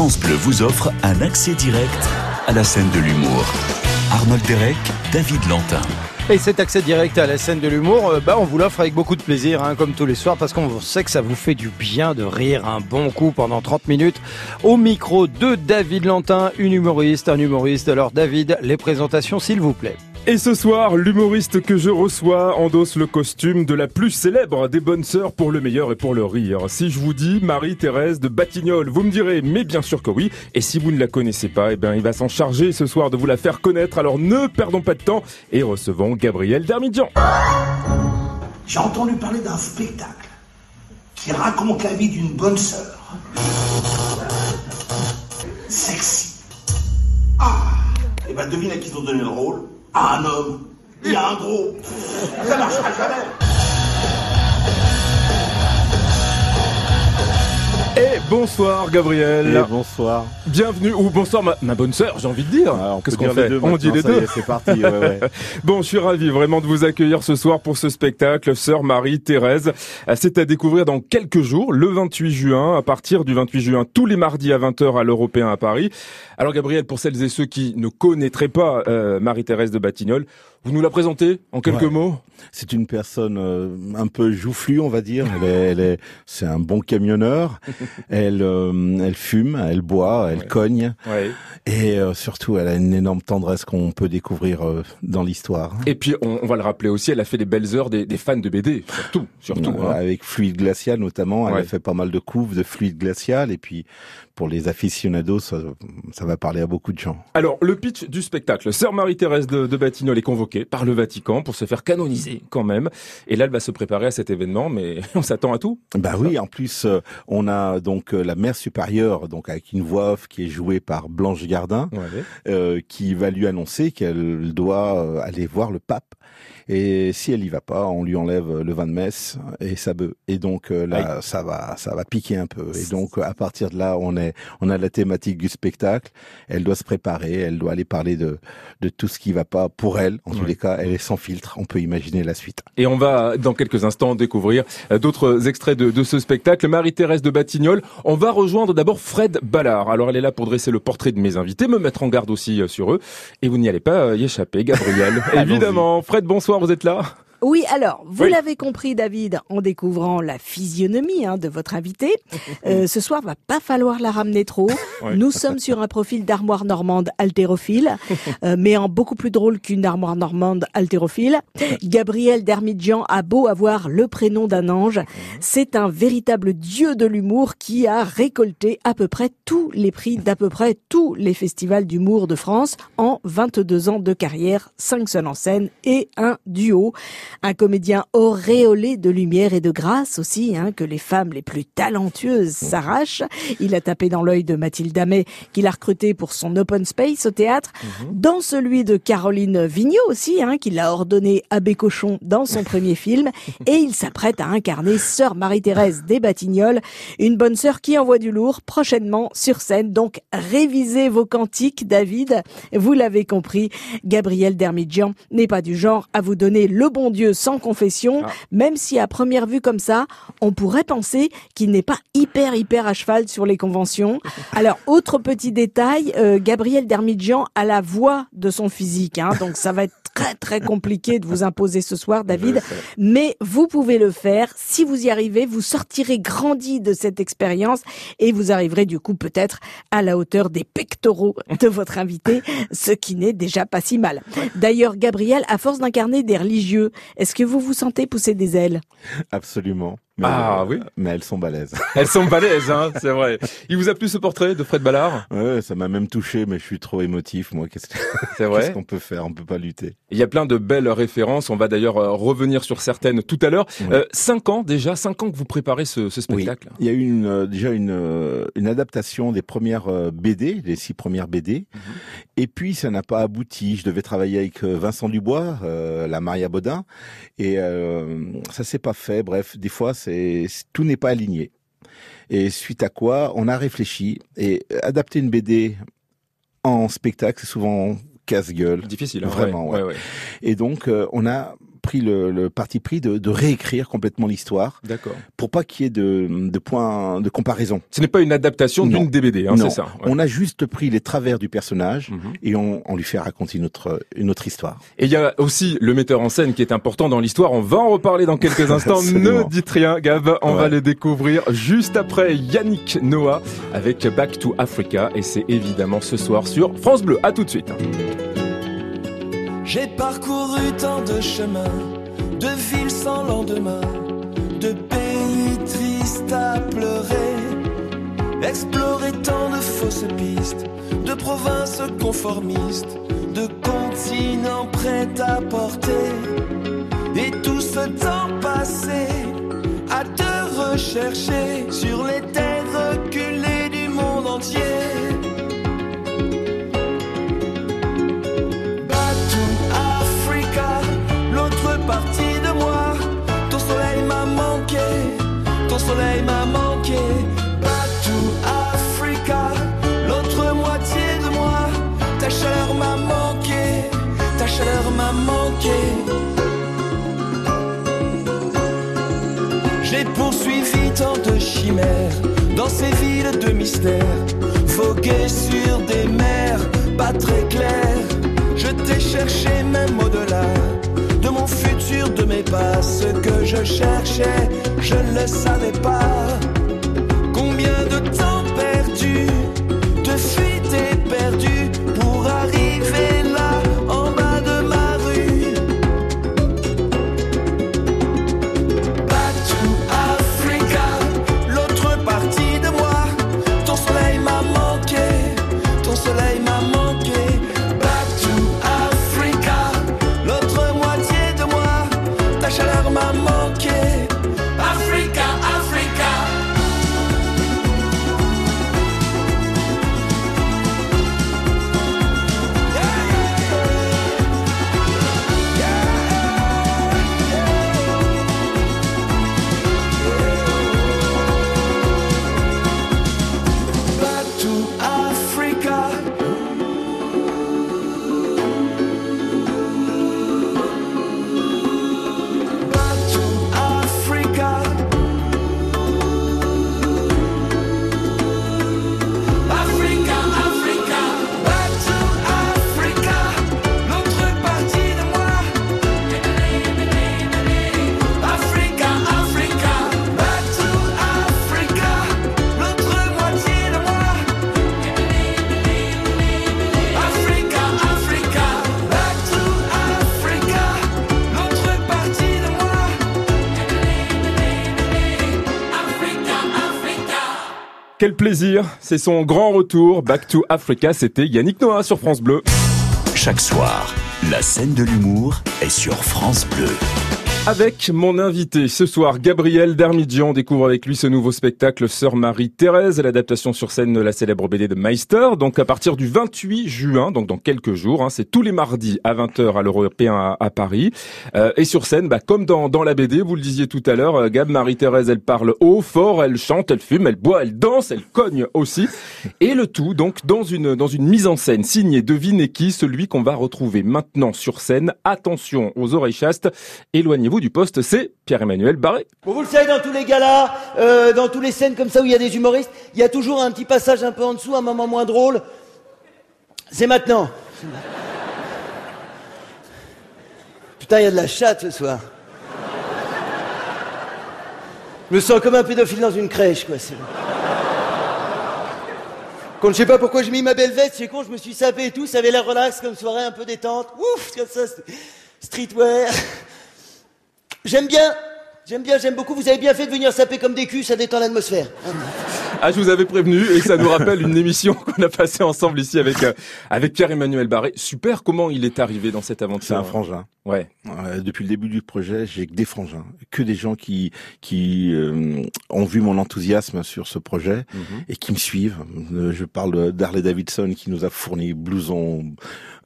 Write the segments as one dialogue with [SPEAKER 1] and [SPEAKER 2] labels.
[SPEAKER 1] France Bleu vous offre un accès direct à la scène de l'humour. Arnold Derek, David Lantin.
[SPEAKER 2] Et cet accès direct à la scène de l'humour, euh, bah, on vous l'offre avec beaucoup de plaisir, hein, comme tous les soirs, parce qu'on sait que ça vous fait du bien de rire un bon coup pendant 30 minutes. Au micro de David Lantin, une humoriste, un humoriste. Alors David, les présentations s'il vous plaît.
[SPEAKER 3] Et ce soir, l'humoriste que je reçois endosse le costume de la plus célèbre des bonnes sœurs pour le meilleur et pour le rire. Si je vous dis Marie-Thérèse de Batignolles, vous me direz, mais bien sûr que oui. Et si vous ne la connaissez pas, eh bien, il va s'en charger ce soir de vous la faire connaître. Alors ne perdons pas de temps et recevons Gabriel Darmidjan.
[SPEAKER 4] J'ai entendu parler d'un spectacle qui raconte la vie d'une bonne sœur. Sexy. Ah Et ben devine à qui ils ont donné le rôle Un homme. Il un gros. Ça marchera jamais.
[SPEAKER 3] Et bonsoir Gabriel.
[SPEAKER 5] Et bonsoir.
[SPEAKER 3] Bienvenue, ou bonsoir ma, ma bonne sœur, j'ai envie de dire.
[SPEAKER 5] Ah,
[SPEAKER 3] Qu'est-ce qu'on fait
[SPEAKER 5] deux
[SPEAKER 3] On dit les deux.
[SPEAKER 5] C'est parti. ouais, ouais.
[SPEAKER 3] Bon, je suis ravi vraiment de vous accueillir ce soir pour ce spectacle, Sœur Marie-Thérèse. Euh, C'est à découvrir dans quelques jours, le 28 juin, à partir du 28 juin, tous les mardis à 20h à l'Européen à Paris. Alors Gabriel, pour celles et ceux qui ne connaîtraient pas euh, Marie-Thérèse de Batignolles, vous nous la présentez en quelques
[SPEAKER 5] Ouais.
[SPEAKER 3] mots
[SPEAKER 5] C'est une personne euh, un peu joufflue, on va dire. Elle est, c'est un bon camionneur. Elle, euh, elle fume, elle boit, elle
[SPEAKER 3] Ouais.
[SPEAKER 5] cogne,
[SPEAKER 3] Ouais.
[SPEAKER 5] et euh, surtout, elle a une énorme tendresse qu'on peut découvrir dans l'histoire.
[SPEAKER 3] Et puis, on, on va le rappeler aussi, elle a fait les belles heures des, des fans de BD, surtout, surtout. Hein.
[SPEAKER 5] Avec fluide glacial notamment, elle a fait pas mal de couves de fluide glacial et puis pour les aficionados, ça, ça va parler à beaucoup de gens.
[SPEAKER 3] Alors, le pitch du spectacle. Sœur Marie-Thérèse de, de Batignolles est convoquée par le Vatican pour se faire canoniser quand même. Et là, elle va se préparer à cet événement, mais on s'attend à tout.
[SPEAKER 5] Bah oui, en plus euh, on a donc euh, la mère supérieure, donc avec une voix off qui est jouée par Blanche Gardin,
[SPEAKER 3] Ouais.
[SPEAKER 5] euh, qui va lui annoncer qu'elle doit aller voir le pape. Et si elle y va pas, on lui enlève le vin de messe et sa bœuf. Et donc euh, là, ça va, ça va piquer un peu. Et donc à partir de là, on est, on a la thématique du spectacle. Elle doit se préparer, elle doit aller parler de de tout ce qui va pas pour elle. En tous
[SPEAKER 3] Ouais.
[SPEAKER 5] les cas, elle est sans filtre. On peut imaginer la suite.
[SPEAKER 3] Et on va, dans quelques instants, découvrir euh, d'autres extraits de, de ce spectacle. Marie-Thérèse de Batignolles. On va rejoindre d'abord Fred Ballard. Alors, elle est là pour dresser le portrait de mes invités, me mettre en garde aussi euh, sur eux. Et vous n'y allez pas euh, y échapper, Gabriel. Évidemment. Fred, bonsoir, vous êtes là
[SPEAKER 6] Oui, alors, vous
[SPEAKER 3] Oui.
[SPEAKER 6] l'avez compris, David, en découvrant la physionomie hein, de votre invité. Euh, ce soir, va pas falloir la ramener trop. Nous sommes sur un profil d'armoire normande haltérophile, euh, mais en beaucoup plus drôle qu'une armoire normande haltérophile. Gabriel Dermidjian a beau avoir le prénom d'un ange, c'est un véritable dieu de l'humour qui a récolté à peu près tous les prix d'à peu près tous les festivals d'humour de France en 22 ans de carrière, 5 seuls en scène et un duo. Un comédien auréolé de lumière et de grâce aussi, hein, que les femmes les plus talentueuses s'arrachent. Il a tapé dans l'œil de Mathilde Amet, qu'il a recruté pour son open space au théâtre, dans celui de Caroline Vigneault aussi, hein, qu'il a ordonné Abbé Cochon dans son premier film, et il s'apprête à incarner Sœur Marie-Thérèse des Batignolles, une bonne sœur qui envoie du lourd prochainement sur scène. Donc révisez vos cantiques, David. Vous l'avez compris, Gabriel Dermidjian n'est pas du genre à vous donner le bon Dieu sans confession,
[SPEAKER 3] Ah.
[SPEAKER 6] même si à première vue comme ça, on pourrait penser qu'il n'est pas hyper hyper à cheval sur les conventions. Alors autre petit détail, euh, Gabriel Dermidjian a la voix de son physique, hein, donc ça va être très très compliqué de vous imposer ce soir, David. Mais vous pouvez le faire. Si vous y arrivez, vous sortirez grandi de cette expérience et vous arriverez du coup peut-être à la hauteur des pectoraux de votre invité, ce qui n'est déjà pas si mal. D'ailleurs, Gabriel, à force d'incarner des religieux, est-ce que vous vous sentez pousser des ailes?
[SPEAKER 5] Absolument. Mais,
[SPEAKER 3] Ah,
[SPEAKER 5] euh,
[SPEAKER 3] oui.
[SPEAKER 5] Mais elles sont balèzes.
[SPEAKER 3] Elles sont balèzes, hein, c'est vrai. Il vous a plu ce portrait de Fred Ballard?
[SPEAKER 5] Ouais, ça m'a même touché, mais je suis trop émotif, moi. Qu'est-ce qu'on peut faire? On peut pas lutter.
[SPEAKER 3] Il y a plein de belles références. On va d'ailleurs euh, revenir sur certaines tout à l'heure.
[SPEAKER 5] Oui.
[SPEAKER 3] Euh, cinq ans déjà, cinq ans que vous préparez ce, ce spectacle.
[SPEAKER 5] Il y a eu une, euh, déjà une, une adaptation des premières BD, les six premières BD.
[SPEAKER 3] Mhm.
[SPEAKER 5] Et puis, ça n'a pas abouti. Je devais travailler avec Vincent Dubois, la Maria Baudin. Et ça s'est pas fait. Bref, des fois, c'est c'est- tout n'est pas aligné. Et suite à quoi, on a réfléchi. Et adapter une BD en spectacle, c'est souvent casse-gueule.
[SPEAKER 3] Difficile, hein,
[SPEAKER 5] Vraiment,
[SPEAKER 3] ouais.
[SPEAKER 5] ouais. Et donc, euh, on a pris le, le parti pris de, de réécrire complètement l'histoire
[SPEAKER 3] D'accord.
[SPEAKER 5] pour pas qu'il y ait de, de points de comparaison.
[SPEAKER 3] Ce n'est pas une adaptation d'une DBD, hein,
[SPEAKER 5] Non.
[SPEAKER 3] c'est ça. ouais.
[SPEAKER 5] On a juste pris les travers du personnage
[SPEAKER 3] Mhm.
[SPEAKER 5] et on, on lui fait raconter une autre, une autre histoire.
[SPEAKER 3] Et il y a aussi le metteur en scène qui est important dans l'histoire. On va en reparler dans quelques instants. Ne dites rien, Gab. On
[SPEAKER 5] Ouais.
[SPEAKER 3] va le découvrir juste après Yannick Noah avec Back to Africa. Et c'est évidemment ce soir sur France Bleu. À tout de suite.
[SPEAKER 7] J'ai parcouru tant de chemins, de villes sans lendemain, de pays tristes à pleurer, exploré tant de fausses pistes, de provinces conformistes, de continents prêts à porter, et tout ce temps passé à te rechercher sur les terres reculées du monde entier. Ces villes de mystère, vogué sur des mers pas très claires. Je t'ai cherché même au-delà de mon futur, de mes pas. Ce que je cherchais, je ne le savais pas. Combien de temps perdu, de fuite et
[SPEAKER 3] Quel plaisir. C'est son grand retour. Back to Africa. C'était Yannick Noah sur France Bleu.
[SPEAKER 1] Chaque soir, la scène de l'humour est sur France Bleu.
[SPEAKER 3] Avec mon invité ce soir, Gabriel Darmidjian, découvre avec lui ce nouveau spectacle Sœur Marie-Thérèse, l'adaptation sur scène de la célèbre BD de Meister. Donc à partir du 28 juin, donc dans quelques jours, hein, c'est tous les mardis à 20h à l'Européen à, à Paris. Euh, et sur scène, bah, comme dans, dans la BD, vous le disiez tout à l'heure, euh, Gab Marie-Thérèse, elle parle haut, fort, elle chante, elle fume, elle boit, elle danse, elle cogne aussi. Et le tout donc dans une, dans une mise en scène signée Devinez qui, celui qu'on va retrouver maintenant sur scène. Attention aux oreilles chastes, éloignez-vous du poste, c'est Pierre-Emmanuel Barré.
[SPEAKER 8] Vous le savez, dans tous les galas, euh, dans tous les scènes comme ça où il y a des humoristes, il y a toujours un petit passage un peu en dessous, un moment moins drôle. C'est maintenant. Putain, il y a de la chatte ce soir. Je me sens comme un pédophile dans une crèche, quoi. c'est- Quand je sais pas pourquoi j'ai mis ma belle veste, c'est con, je me suis sapé et tout, ça avait l'air relax comme soirée, un peu détente. Ouf, comme ça, streetwear. J'aime bien, j'aime bien, j'aime beaucoup. Vous avez bien fait de venir saper comme des culs, ça détend l'atmosphère.
[SPEAKER 3] Ah, je vous avais prévenu et ça nous rappelle une émission qu'on a passée ensemble ici avec euh, avec Pierre-Emmanuel Barré. Super, comment il est arrivé dans cette aventure
[SPEAKER 5] C'est un frangin.
[SPEAKER 3] Ouais.
[SPEAKER 5] Euh, depuis le début du projet, j'ai que des frangins, que des gens qui qui euh, ont vu mon enthousiasme sur ce projet et qui me suivent. Euh, je parle d'Harley Davidson qui nous a fourni blousons,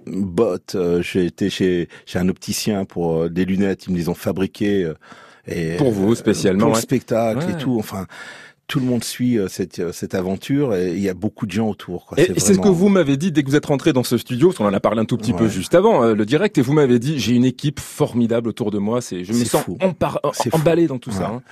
[SPEAKER 5] bottes. J'ai été chez chez un opticien pour des lunettes, ils me les ont fabriquées. et
[SPEAKER 3] Pour vous, spécialement,
[SPEAKER 5] pour
[SPEAKER 3] ouais.
[SPEAKER 5] le spectacle
[SPEAKER 3] Ouais.
[SPEAKER 5] et tout. Enfin, tout le monde suit euh, cette, euh, cette aventure et il y a beaucoup de gens autour. Quoi.
[SPEAKER 3] Et c'est ce que vous m'avez dit dès que vous êtes rentré dans ce studio, parce qu'on en a parlé un tout petit peu juste avant, euh, le direct, et vous m'avez dit, j'ai une équipe formidable autour de moi, c'est, je me sens empar- emballé dans tout
[SPEAKER 5] Ouais.
[SPEAKER 3] ça. hein.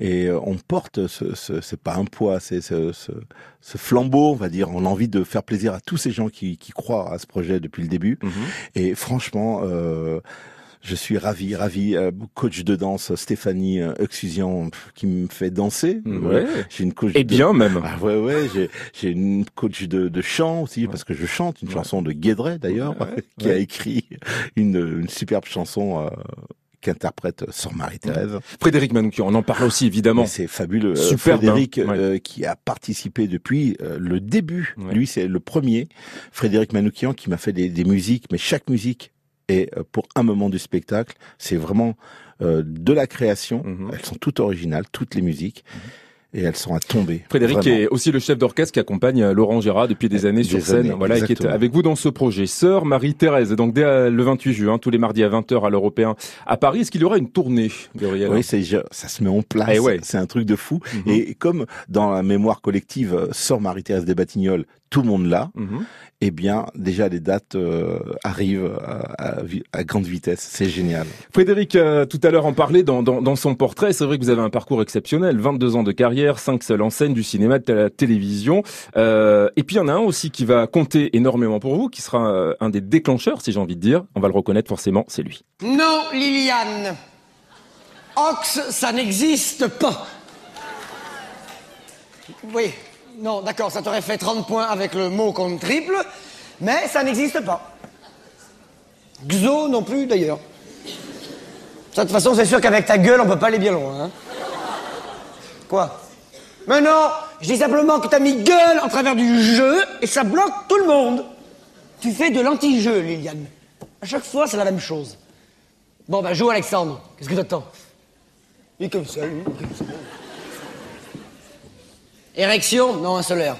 [SPEAKER 5] Et on porte ce, ce c'est pas un poids, c'est ce, ce, ce flambeau, on va dire. On a envie de faire plaisir à tous ces gens qui, qui croient à ce projet depuis le début.
[SPEAKER 3] Mhm.
[SPEAKER 5] Et franchement, euh, je suis ravi, ravi. Euh, coach de danse Stéphanie euh, Exusian pff, qui me fait danser.
[SPEAKER 3] Ouais.
[SPEAKER 5] J'ai une coach.
[SPEAKER 3] Et
[SPEAKER 5] de-
[SPEAKER 3] bien même.
[SPEAKER 5] Ah ouais ouais, j'ai j'ai une coach de, de chant aussi parce que je chante une
[SPEAKER 3] Ouais.
[SPEAKER 5] chanson de Guédret d'ailleurs
[SPEAKER 3] Ouais,
[SPEAKER 5] qui a écrit une, une superbe chanson euh, qu'interprète Sœur Marie-Thérèse.
[SPEAKER 3] Frédéric Manoukian, on en parle aussi évidemment.
[SPEAKER 5] C'est fabuleux. Euh,
[SPEAKER 3] Superbe,
[SPEAKER 5] Frédéric,
[SPEAKER 3] hein. Ouais.
[SPEAKER 5] euh, qui a participé depuis euh, le début.
[SPEAKER 3] Ouais.
[SPEAKER 5] Lui, c'est le premier. Frédéric Manoukian qui m'a fait des, des musiques, mais chaque musique est euh, pour un moment du spectacle. C'est vraiment euh, de la création.
[SPEAKER 3] Mhm.
[SPEAKER 5] Elles sont toutes originales, toutes les musiques. Et elles sont à tomber.
[SPEAKER 3] Frédéric
[SPEAKER 5] Vraiment.
[SPEAKER 3] est aussi le chef d'orchestre qui accompagne euh, Laurent Gérard depuis des années
[SPEAKER 5] Des
[SPEAKER 3] sur scène,
[SPEAKER 5] années,
[SPEAKER 3] voilà, et qui est avec vous dans ce projet. Sœur Marie-Thérèse, donc dès euh, le 28 juin, tous les mardis à 20h à l'Européen à Paris, est-ce qu'il y aura une tournée, Gabriel
[SPEAKER 5] Oui, c'est ça se met en place.
[SPEAKER 3] Eh ouais.
[SPEAKER 5] C'est un truc de fou.
[SPEAKER 3] Mhm.
[SPEAKER 5] Et comme dans la mémoire collective, euh, sort Marie-Thérèse des Batignolles, tout le monde là.
[SPEAKER 3] Mhm.
[SPEAKER 5] Eh bien, déjà les dates euh, arrivent à, à vi- à grande vitesse. C'est génial.
[SPEAKER 3] Frédéric, euh, tout à l'heure en parlait dans, dans, dans son portrait. C'est vrai que vous avez un parcours exceptionnel, 22 ans de carrière, 5 seules en scène, du cinéma, de la télévision. Euh, et puis il y en a un aussi qui va compter énormément pour vous, qui sera euh, un des déclencheurs, si j'ai envie de dire. On va le reconnaître forcément, c'est lui.
[SPEAKER 9] Non, Liliane. Ox, ça n'existe pas. Oui, non, d'accord, ça t'aurait fait 30 points avec le mot contre triple, mais ça n'existe pas. Xo non plus, d'ailleurs. De toute façon, c'est sûr qu'avec ta gueule, on peut pas aller bien loin. Hein. Quoi? Mais non, je dis simplement que t'as mis gueule en travers du jeu et ça bloque tout le monde. Tu fais de l'anti-jeu, Liliane. À chaque fois, c'est la même chose. Bon, bah, joue Alexandre. Qu'est-ce que t'attends? Il est comme ça, lui. comme ça. Érection? Non, un solaire.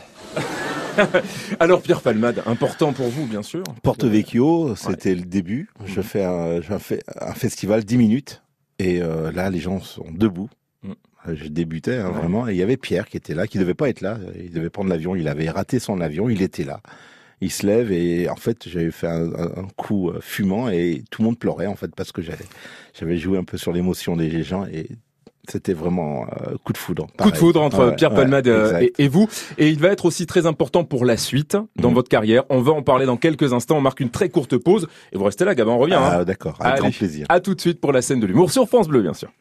[SPEAKER 3] Alors Pierre Palmade, important pour vous, bien sûr.
[SPEAKER 5] Porto Vecchio, c'était le début. Je fais un, je fais un festival 10 minutes. Et euh, là, les gens sont debout.
[SPEAKER 3] Mm.
[SPEAKER 5] Euh, Je débutais hein, vraiment. Et il y avait Pierre qui était là, qui devait pas être là. Il devait prendre l'avion. Il avait raté son avion. Il était là. Il se lève et en fait j'avais fait un, coup euh, fumant et tout le monde pleurait en fait parce que j'avais j'avais joué un peu sur l'émotion des gens et c'était vraiment euh, coup de foudre.
[SPEAKER 3] Coup de foudre entre
[SPEAKER 5] Ouais,
[SPEAKER 3] Pierre
[SPEAKER 5] ouais,
[SPEAKER 3] Palmade euh, et vous. Et il va être aussi très important pour la suite dans
[SPEAKER 5] Mhm.
[SPEAKER 3] votre carrière. On va en parler dans quelques instants. On marque une très courte pause. Et vous restez là, Gabin, on revient. hein.
[SPEAKER 5] Ah, d'accord, avec
[SPEAKER 3] Allez,
[SPEAKER 5] grand plaisir.
[SPEAKER 3] À tout de suite pour la scène de l'humour sur France Bleu, bien sûr.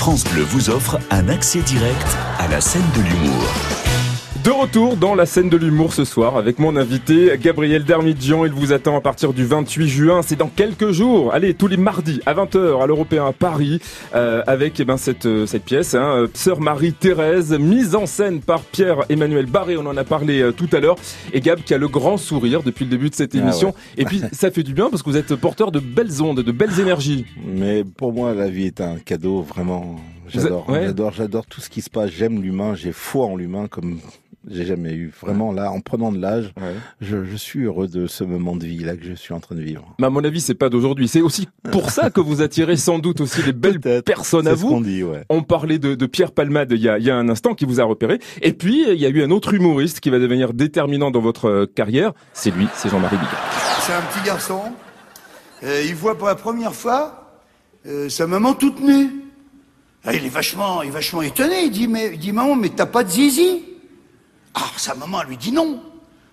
[SPEAKER 1] France Bleu vous offre un accès direct à la scène de l'humour.
[SPEAKER 3] De retour dans la scène de l'humour ce soir avec mon invité Gabriel Darmidjian. Il vous attend à partir du 28 juin. C'est dans quelques jours. Allez, tous les mardis à 20h à l'Européen à Paris euh, avec eh ben, cette, euh, cette pièce, hein, euh, Sœur Marie-Thérèse, mise en scène par Pierre-Emmanuel Barré. On en a parlé euh, tout à l'heure. Et Gab qui a le grand sourire depuis le début de cette
[SPEAKER 5] Ah
[SPEAKER 3] émission.
[SPEAKER 5] ouais.
[SPEAKER 3] Et puis ça fait du bien parce que vous êtes porteur de belles ondes, de belles énergies.
[SPEAKER 5] Mais pour moi, la vie est un cadeau, vraiment. J'adore,
[SPEAKER 3] ouais.
[SPEAKER 5] j'adore, j'adore tout ce qui se passe. J'aime l'humain, j'ai foi en l'humain comme j'ai jamais eu. Vraiment, là, en prenant de l'âge, je, je suis heureux de ce moment de vie là que je suis en train de vivre.
[SPEAKER 3] Mais à mon avis, c'est pas d'aujourd'hui. C'est aussi pour ça que vous attirez sans doute aussi les belles personnes à
[SPEAKER 5] C'est ce qu'on
[SPEAKER 3] vous.
[SPEAKER 5] dit, ouais.
[SPEAKER 3] On parlait de, de Pierre Palmade il y, a, il y a un instant qui vous a repéré. Et puis, il y a eu un autre humoriste qui va devenir déterminant dans votre euh, carrière. C'est lui, c'est Jean-Marie Bigard.
[SPEAKER 10] C'est un petit garçon. Euh, il voit pour la première fois euh, sa maman toute nue. Ah, il est vachement, il est vachement étonné. Il dit mais, il dit maman, mais t'as pas de zizi? Ah, sa maman lui dit non.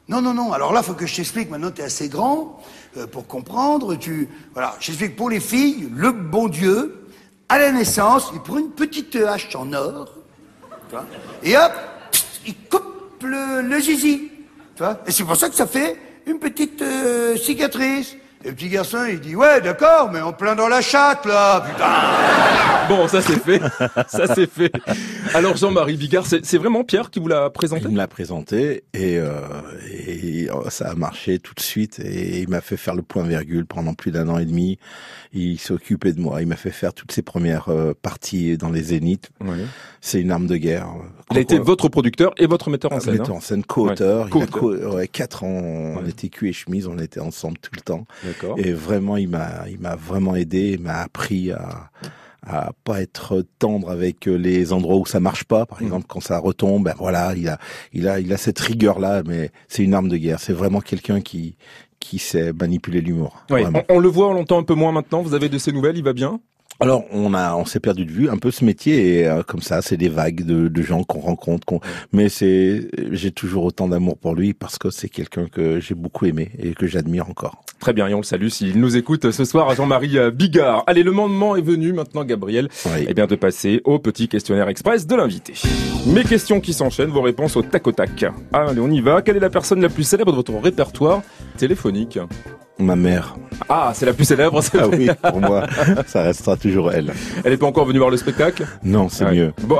[SPEAKER 10] Non, non, non. Alors là, faut que je t'explique. Maintenant, t'es assez grand euh, pour comprendre. Tu, voilà. J'explique pour les filles, le bon Dieu, à la naissance, il prend une petite hache en or, tu et hop, il coupe le, le zizi. Tu Et c'est pour ça que ça fait une petite euh, cicatrice. Et le petit garçon, il dit, ouais, d'accord, mais en plein dans la chatte, là, putain.
[SPEAKER 3] Bon, ça c'est fait. ça c'est fait. Alors Jean-Marie Bigard, c'est vraiment Pierre qui vous l'a présenté?
[SPEAKER 5] Il me l'a présenté et, euh, et euh, ça a marché tout de suite et il m'a fait faire le point virgule pendant plus d'un an et demi. Il s'est occupé de moi. Il m'a fait faire toutes ses premières euh, parties dans les zéniths.
[SPEAKER 3] Ouais.
[SPEAKER 5] C'est une arme de guerre.
[SPEAKER 3] Il a été votre producteur et votre metteur en
[SPEAKER 5] Un
[SPEAKER 3] scène.
[SPEAKER 5] metteur
[SPEAKER 3] hein?
[SPEAKER 5] en scène.
[SPEAKER 3] Ouais, co-auteur.
[SPEAKER 5] co- ouais, quatre ans, on était cul et chemise, on était ensemble tout le temps. Et vraiment, il m'a, il m'a vraiment aidé, il m'a appris à, à pas être tendre avec les endroits où ça marche pas. Par exemple, quand ça retombe, ben voilà, il a, il a, il a cette rigueur là, mais c'est une arme de guerre. C'est vraiment quelqu'un qui qui sait manipuler l'humour.
[SPEAKER 3] Oui, on, on le voit, on l'entend un peu moins maintenant. Vous avez de ces nouvelles, il va bien?
[SPEAKER 5] Alors on a, on s'est perdu de vue un peu ce métier et euh, comme ça, c'est des vagues de, de gens qu'on rencontre. Mais c'est, j'ai toujours autant d'amour pour lui parce que c'est quelqu'un que j'ai beaucoup aimé et que j'admire encore.
[SPEAKER 3] Très bien, et on le salue s'il nous écoute ce soir à Jean-Marie euh, Bigard. Allez, le moment est venu maintenant, Gabriel,
[SPEAKER 5] Oui.
[SPEAKER 3] eh bien de passer au petit questionnaire express de l'invité. Mes questions qui s'enchaînent, vos réponses au tac au tac. Allez, on y va. Quelle est la personne la plus célèbre de votre répertoire téléphonique?
[SPEAKER 5] Ma mère,
[SPEAKER 3] Ah, c'est la plus célèbre, c'est
[SPEAKER 5] ah oui, pour moi, ça restera toujours elle.
[SPEAKER 3] Elle est pas encore venue voir le spectacle?
[SPEAKER 5] Non, c'est
[SPEAKER 3] Ouais.
[SPEAKER 5] mieux.
[SPEAKER 3] Bon,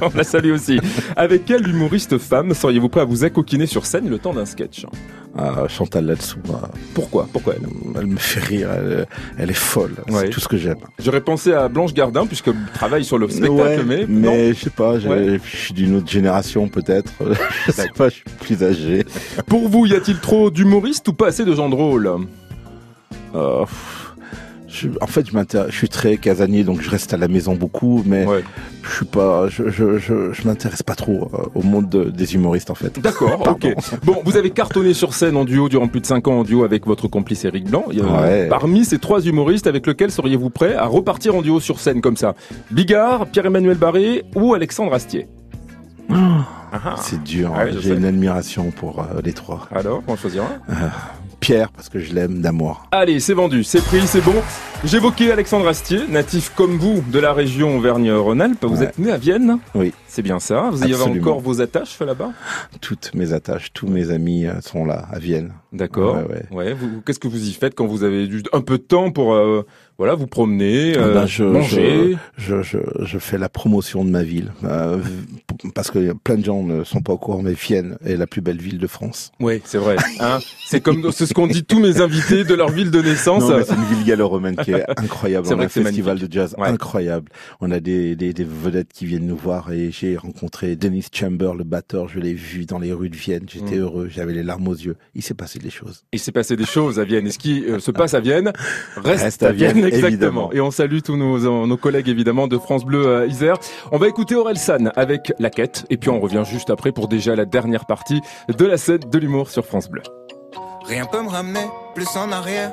[SPEAKER 3] on la salue aussi. Avec quelle humoriste femme seriez-vous prêt à vous accoquiner sur scène le temps d'un sketch?
[SPEAKER 5] Ah, Chantal là-dessous, ah,
[SPEAKER 3] Pourquoi? Pourquoi elle?
[SPEAKER 5] Elle me fait rire, elle, elle est folle.
[SPEAKER 3] Ouais.
[SPEAKER 5] C'est tout ce que j'aime.
[SPEAKER 3] J'aurais pensé à Blanche Gardin, puisqu'elle travaille sur le spectacle,
[SPEAKER 5] Ouais,
[SPEAKER 3] mais,
[SPEAKER 5] mais
[SPEAKER 3] non.
[SPEAKER 5] je sais pas, je suis d'une autre génération peut-être. je sais pas, je suis plus âgé.
[SPEAKER 3] Pour vous, y a-t-il trop d'humoristes ou pas assez de gens drôles?
[SPEAKER 5] Euh, je- en fait, je, suis très casanier, donc je reste à la maison beaucoup, mais
[SPEAKER 3] Ouais.
[SPEAKER 5] je suis pas, je, je, je, je m'intéresse pas trop euh, au monde de- des humoristes en fait.
[SPEAKER 3] D'accord, ok. Bon, vous avez cartonné sur scène en duo durant plus de 5 ans en duo avec votre complice Eric Blanc. Il y a-
[SPEAKER 5] Ouais.
[SPEAKER 3] Parmi ces trois humoristes, avec lesquels seriez-vous prêt à repartir en duo sur scène comme ça? Bigard, Pierre-Emmanuel Barré ou Alexandre Astier? Ah, ah.
[SPEAKER 5] C'est dur.
[SPEAKER 3] Ouais,
[SPEAKER 5] hein. J'ai une admiration pour euh, les trois.
[SPEAKER 3] Alors, on va choisir un
[SPEAKER 5] Pierre parce que je l'aime d'amour.
[SPEAKER 3] Allez, c'est vendu, c'est pris, c'est bon. J'évoquais Alexandre Astier, natif comme vous de la région Auvergne-Rhône-Alpes. Vous
[SPEAKER 5] Ouais.
[SPEAKER 3] êtes né à Vienne
[SPEAKER 5] Oui.
[SPEAKER 3] C'est bien ça. Vous y avez encore vos attaches là-bas?
[SPEAKER 5] Toutes mes attaches, tous mes amis euh, sont là à Vienne.
[SPEAKER 3] D'accord.
[SPEAKER 5] Ouais, ouais.
[SPEAKER 3] vous- Qu'est-ce que vous y faites quand vous avez un peu de temps pour euh, voilà vous promener,
[SPEAKER 5] Ah
[SPEAKER 3] euh,
[SPEAKER 5] ben, je,
[SPEAKER 3] manger?
[SPEAKER 5] je, je, je, fais la promotion de ma ville euh, parce que plein de gens ne sont pas au courant, mais Vienne est la plus belle ville de France.
[SPEAKER 3] Oui, c'est vrai. Hein c'est comme c'est ce qu'ont dit tous mes invités de leur ville de naissance.
[SPEAKER 5] C'est une ville gallo-romaine qui est incroyable.
[SPEAKER 3] C'est
[SPEAKER 5] On
[SPEAKER 3] vrai
[SPEAKER 5] a un
[SPEAKER 3] que c'est
[SPEAKER 5] festival de jazz
[SPEAKER 3] Ouais.
[SPEAKER 5] incroyable. On a des, des, des vedettes qui viennent nous voir et j'ai rencontré Dennis Chamber, le batteur. Je l'ai vu dans les rues de Vienne. J'étais
[SPEAKER 3] Mm.
[SPEAKER 5] heureux. J'avais les larmes aux yeux. Il s'est passé des choses.
[SPEAKER 3] Il s'est passé des choses à Vienne. Et ce qui euh, se passe à Vienne reste,
[SPEAKER 5] Reste
[SPEAKER 3] à
[SPEAKER 5] à
[SPEAKER 3] Vienne,
[SPEAKER 5] Vienne,
[SPEAKER 3] exactement.
[SPEAKER 5] évidemment.
[SPEAKER 3] Et on salue tous nos, nos collègues évidemment de France Bleu euh, Isère. On va écouter Aurel San avec La Quête. Et puis on revient juste après pour déjà la dernière partie de la scène de l'humour sur France Bleu.
[SPEAKER 11] Rien peut me ramener plus en arrière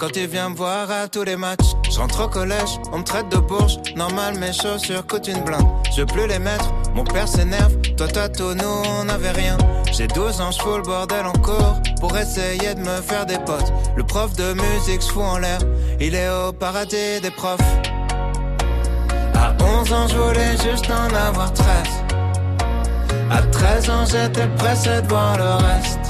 [SPEAKER 11] Quand il vient me voir à tous les matchs, je au collège, on me traite de bourge. Normal, mes chaussures coûtent une blinde. Je veux plus les mettre, mon père s'énerve. Toi, toi, tout, nous, on n'avait rien. J'ai 12 ans, je fous le bordel en cours pour essayer de me faire des potes. Le prof de musique fout en l'air, il est au paradis des profs. À 11 ans, je voulais juste en avoir 13. À 13 ans, j'étais pressé de voir le reste.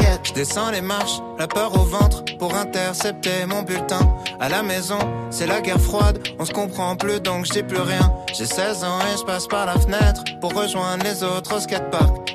[SPEAKER 11] Descends les marches, la peur au ventre pour intercepter mon bulletin. À la maison, c'est la guerre froide, on se comprend plus donc je dis plus rien. J'ai 16 ans et je passe par la fenêtre pour rejoindre les autres au skatepark.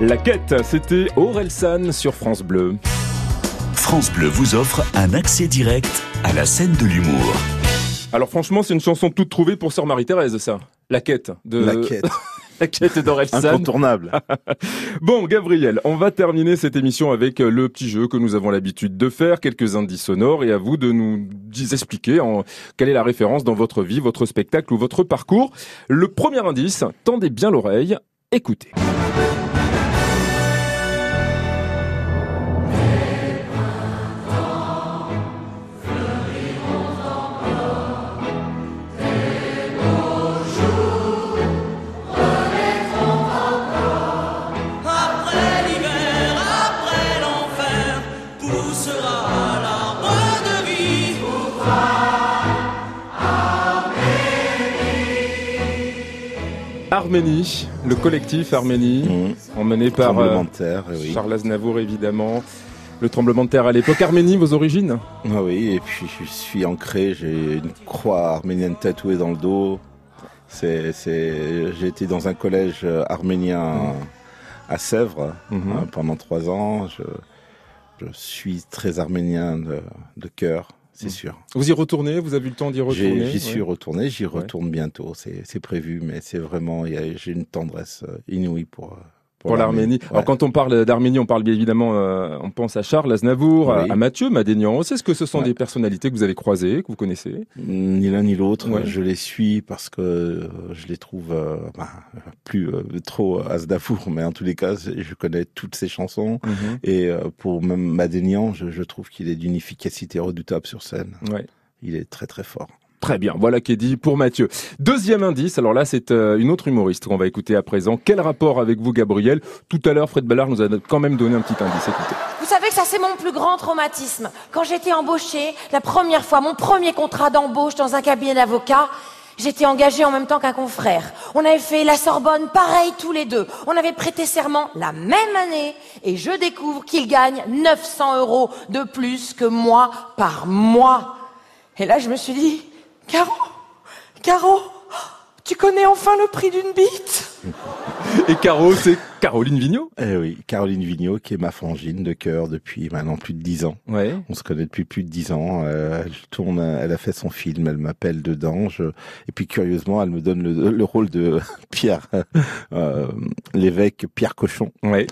[SPEAKER 3] La quête, c'était Orelsan sur France Bleu.
[SPEAKER 1] France Bleu vous offre un accès direct à la scène de l'humour.
[SPEAKER 3] Alors franchement, c'est une chanson toute trouvée pour Sœur Marie-Thérèse, ça. La quête de...
[SPEAKER 5] La quête.
[SPEAKER 3] La quête d'Orelsan.
[SPEAKER 5] Incontournable.
[SPEAKER 3] Bon, Gabriel, on va terminer cette émission avec le petit jeu que nous avons l'habitude de faire, quelques indices sonores, et à vous de nous expliquer en, quelle est la référence dans votre vie, votre spectacle ou votre parcours. Le premier indice, tendez bien l'oreille, écoutez. Arménie, le collectif Arménie, emmené par euh,
[SPEAKER 5] terre, eh oui.
[SPEAKER 3] Charles Aznavour évidemment. Le tremblement de terre à l'époque. Arménie, vos origines?
[SPEAKER 5] Ah oui, et puis je suis ancré, j'ai une croix arménienne tatouée dans le dos. C'est, j'ai été dans un collège euh, arménien à Sèvres
[SPEAKER 3] Mhm.
[SPEAKER 5] hein, pendant trois ans. Je, je suis très arménien de, de cœur, c'est
[SPEAKER 3] Mhm.
[SPEAKER 5] sûr.
[SPEAKER 3] Vous y retournez Vous avez eu le temps d'y retourner
[SPEAKER 5] J'y suis retourné, j'y
[SPEAKER 3] Ouais.
[SPEAKER 5] retourne bientôt. C'est, prévu, mais c'est vraiment, il y a- j'ai une tendresse euh, inouïe pour.
[SPEAKER 3] Pour l'Arménie. Alors quand on parle d'Arménie, on parle bien évidemment, euh, on pense à Charles Aznavour, à,
[SPEAKER 5] Oui.
[SPEAKER 3] à Mathieu Madénian. Est-ce que ce sont
[SPEAKER 5] Ouais.
[SPEAKER 3] des personnalités que vous avez croisées, que vous connaissez
[SPEAKER 5] Ni l'un ni l'autre.
[SPEAKER 3] Ouais.
[SPEAKER 5] Je les suis parce que euh, je les trouve euh, bah, plus euh, trop Asdafour, mais en tous les cas, je connais toutes ses chansons.
[SPEAKER 3] Mhm.
[SPEAKER 5] Et pour même Madénian, je, je trouve qu'il est d'une efficacité redoutable sur scène. Il est très très fort.
[SPEAKER 3] Très bien, voilà qui est dit pour Mathieu. Deuxième indice, alors là c'est euh, une autre humoriste qu'on va écouter à présent. Quel rapport avec vous Gabriel? Tout à l'heure Fred Ballard nous a quand même donné un petit indice.
[SPEAKER 12] Vous savez que ça, c'est mon plus grand traumatisme. Quand j'étais embauchée, la première fois, mon premier contrat d'embauche dans un cabinet d'avocat, j'étais engagée en même temps qu'un confrère. On avait fait la Sorbonne, pareil tous les deux. On avait prêté serment la même année et je découvre qu'il gagne 900 euros de plus que moi par mois. Et là, je me suis dit, Caro, Caro, tu connais enfin le prix d'une bite?
[SPEAKER 3] Et Caro, c'est Caroline Vigneault
[SPEAKER 5] Eh oui, Caroline Vigneault, qui est ma frangine de cœur depuis maintenant plus de dix ans.
[SPEAKER 3] Ouais.
[SPEAKER 5] On se connaît depuis plus de dix ans. Euh, elle tourne, elle a fait son film, elle m'appelle dedans. Je... Et puis curieusement, elle me donne le, le rôle de Pierre, euh, l'évêque Pierre Cochon.
[SPEAKER 3] Ouais.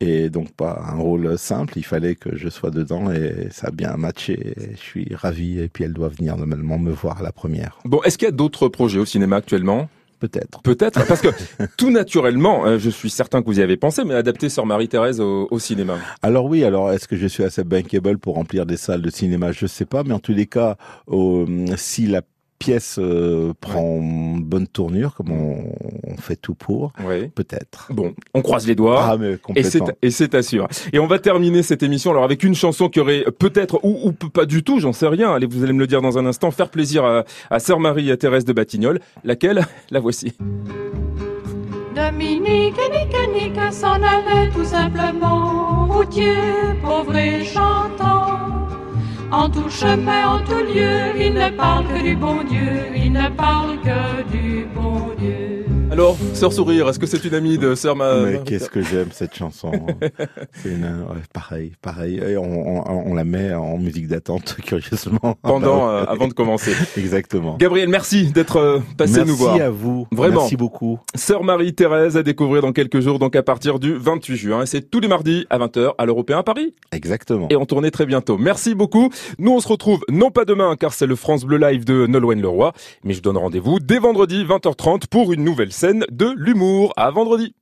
[SPEAKER 5] Et donc pas un rôle simple. Il fallait que je sois dedans et ça a bien matché. Je suis ravi. Et puis elle doit venir normalement me voir à la première.
[SPEAKER 3] Bon, est-ce qu'il y a d'autres projets au cinéma actuellement?
[SPEAKER 5] Peut-être.
[SPEAKER 3] Peut-être, parce que tout naturellement, euh, je suis certain que vous y avez pensé, mais adapter Sœur Marie-Thérèse au, au cinéma.
[SPEAKER 5] Alors oui, alors est-ce que je suis assez bankable pour remplir des salles de cinéma? Je sais pas, mais en tous les cas, si la pièce euh, prend bonne tournure, comme on, on fait tout pour,
[SPEAKER 3] Ouais.
[SPEAKER 5] peut-être.
[SPEAKER 3] Bon, on croise les doigts.
[SPEAKER 5] Ah mais
[SPEAKER 3] Et c'est,
[SPEAKER 5] complètement.
[SPEAKER 3] et c'est assuré. Et on va terminer cette émission alors avec une chanson qui aurait peut-être ou, pas du tout, j'en sais rien. Allez, vous allez me le dire dans un instant. Faire plaisir à, à Sœur Marie et à Thérèse de Batignolles. Laquelle? La voici.
[SPEAKER 13] Dominique et Nick et Nick s'en allaient tout simplement, routier, pauvre et chantant. En tout chemin, en tout lieu, il ne parle que du bon Dieu, il ne parle que du bon Dieu.
[SPEAKER 3] Alors, Sœur Sourire, est-ce que c'est une amie de Sœur Ma...
[SPEAKER 5] Mais qu'est-ce que j'aime cette chanson. c'est une, ouais, pareil, pareil. Et on, on, on, la met en musique d'attente, curieusement.
[SPEAKER 3] Pendant, euh, avant de commencer.
[SPEAKER 5] Exactement.
[SPEAKER 3] Gabriel, merci d'être euh, passé
[SPEAKER 5] merci
[SPEAKER 3] nous voir.
[SPEAKER 5] Merci à vous.
[SPEAKER 3] Vraiment.
[SPEAKER 5] Merci beaucoup.
[SPEAKER 3] Sœur Marie-Thérèse à découvrir dans quelques jours, donc à partir du 28 juin. Et c'est tous les mardis à 20h à l'Européen à Paris.
[SPEAKER 5] Exactement.
[SPEAKER 3] Et on tournait très bientôt. Merci beaucoup. Nous, on se retrouve non pas demain, car c'est le France Bleu Live de Nolwenn Leroy, mais je donne rendez-vous dès vendredi 20h30 pour une nouvelle scène de l'humour. À vendredi.